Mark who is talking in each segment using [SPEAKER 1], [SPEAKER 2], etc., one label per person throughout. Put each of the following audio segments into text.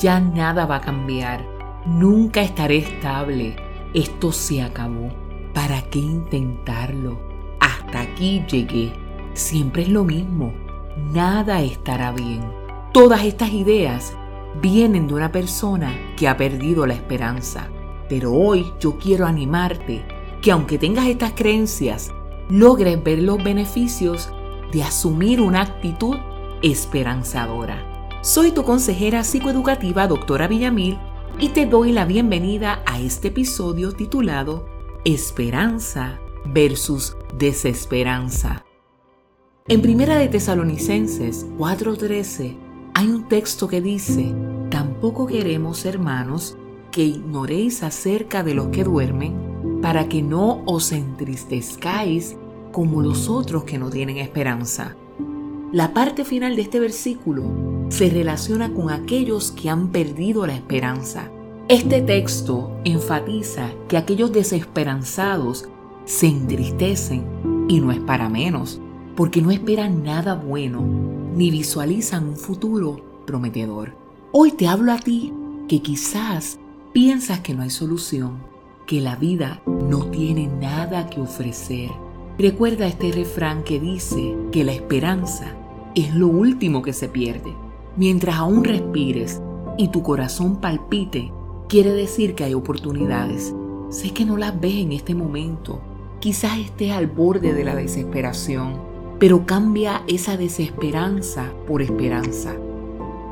[SPEAKER 1] Ya nada va a cambiar. Nunca estaré estable. Esto se acabó. ¿Para qué intentarlo? Hasta aquí llegué. Siempre es lo mismo. Nada estará bien. Todas estas ideas vienen de una persona que ha perdido la esperanza. Pero hoy yo quiero animarte que aunque tengas estas creencias, logres ver los beneficios de asumir una actitud esperanzadora. Soy tu consejera psicoeducativa, doctora Villamil, y te doy la bienvenida a este episodio titulado Esperanza versus Desesperanza. En Primera de Tesalonicenses 4:13 hay un texto que dice, tampoco queremos, hermanos, que ignoréis acerca de los que duermen, para que no os entristezcáis como los otros que no tienen esperanza. La parte final de este versículo se relaciona con aquellos que han perdido la esperanza. Este texto enfatiza que aquellos desesperanzados se entristecen y no es para menos, porque no esperan nada bueno ni visualizan un futuro prometedor. Hoy te hablo a ti que quizás piensas que no hay solución, que la vida no tiene nada que ofrecer Recuerda este refrán que dice que la esperanza es lo último que se pierde. Mientras aún respires y tu corazón palpite, quiere decir que hay oportunidades. Sé que no las ves en este momento. Quizás estés al borde de la desesperación, pero cambia esa desesperanza por esperanza.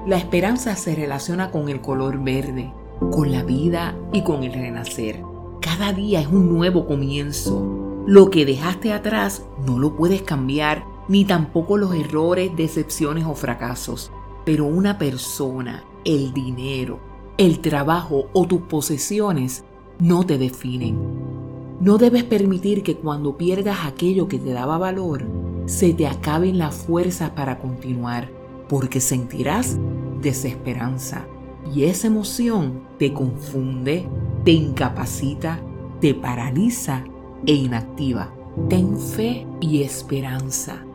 [SPEAKER 1] La esperanza se relaciona con el color verde, con la vida y con el renacer. Cada día es un nuevo comienzo lo que dejaste atrás no lo puedes cambiar, ni tampoco los errores, decepciones o fracasos. Pero una persona, el dinero, el trabajo o tus posesiones no te definen. No debes permitir que cuando pierdas aquello que te daba valor, se te acaben las fuerzas para continuar, porque sentirás desesperanza. Y esa emoción te confunde, te incapacita, te paraliza e inactiva. Ten fe y esperanza.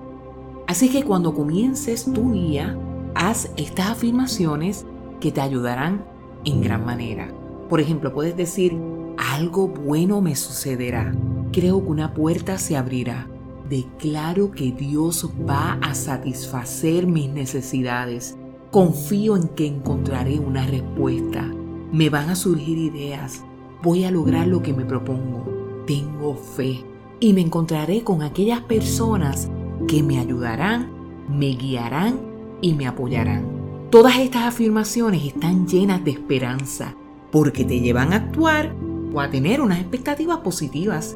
[SPEAKER 1] Así que cuando comiences tu día, haz estas afirmaciones que te ayudarán en gran manera. Por ejemplo, puedes decir, algo bueno me sucederá. Creo que una puerta se abrirá. Declaro que Dios va a satisfacer mis necesidades. Confío en que encontraré una respuesta. Me van a surgir ideas. Voy a lograr lo que me propongo tengo fe y me encontraré con aquellas personas que me ayudarán, me guiarán y me apoyarán. Todas estas afirmaciones están llenas de esperanza porque te llevan a actuar o a tener unas expectativas positivas.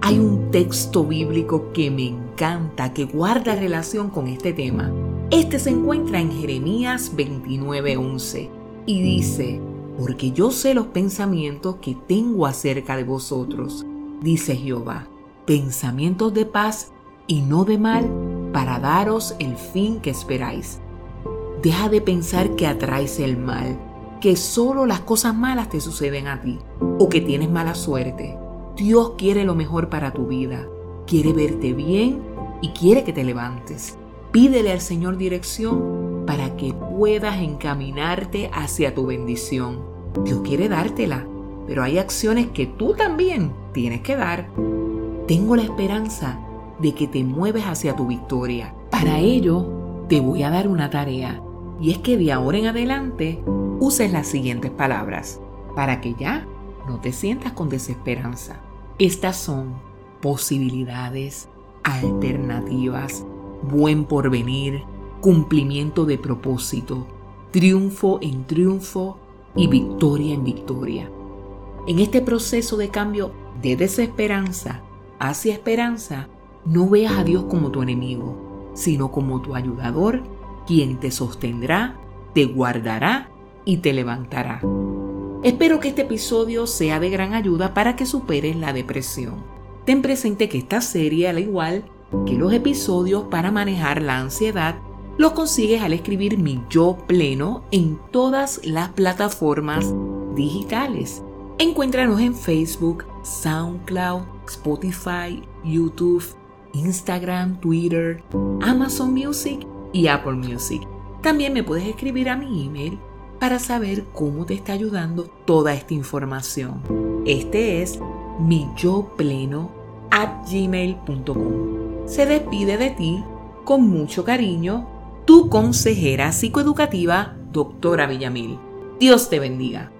[SPEAKER 1] Hay un texto bíblico que me encanta, que guarda relación con este tema. Este se encuentra en Jeremías 29:11 y dice, porque yo sé los pensamientos que tengo acerca de vosotros, dice Jehová, pensamientos de paz y no de mal, para daros el fin que esperáis. Deja de pensar que atraes el mal, que solo las cosas malas te suceden a ti o que tienes mala suerte. Dios quiere lo mejor para tu vida, quiere verte bien y quiere que te levantes. Pídele al Señor dirección para que puedas encaminarte hacia tu bendición. Dios quiere dártela, pero hay acciones que tú también tienes que dar. Tengo la esperanza de que te mueves hacia tu victoria. Para ello, te voy a dar una tarea, y es que de ahora en adelante uses las siguientes palabras, para que ya no te sientas con desesperanza. Estas son posibilidades, alternativas, buen porvenir, cumplimiento de propósito, triunfo en triunfo y victoria en victoria. En este proceso de cambio de desesperanza hacia esperanza, no veas a Dios como tu enemigo, sino como tu ayudador, quien te sostendrá, te guardará y te levantará. Espero que este episodio sea de gran ayuda para que superes la depresión. Ten presente que esta serie, al igual que los episodios para manejar la ansiedad, los consigues al escribir mi yo pleno en todas las plataformas digitales. Encuéntranos en Facebook, SoundCloud, Spotify, YouTube, Instagram, Twitter, Amazon Music y Apple Music. También me puedes escribir a mi email para saber cómo te está ayudando toda esta información. Este es mi pleno at gmail.com. Se despide de ti con mucho cariño tu consejera psicoeducativa, doctora Villamil. Dios te bendiga.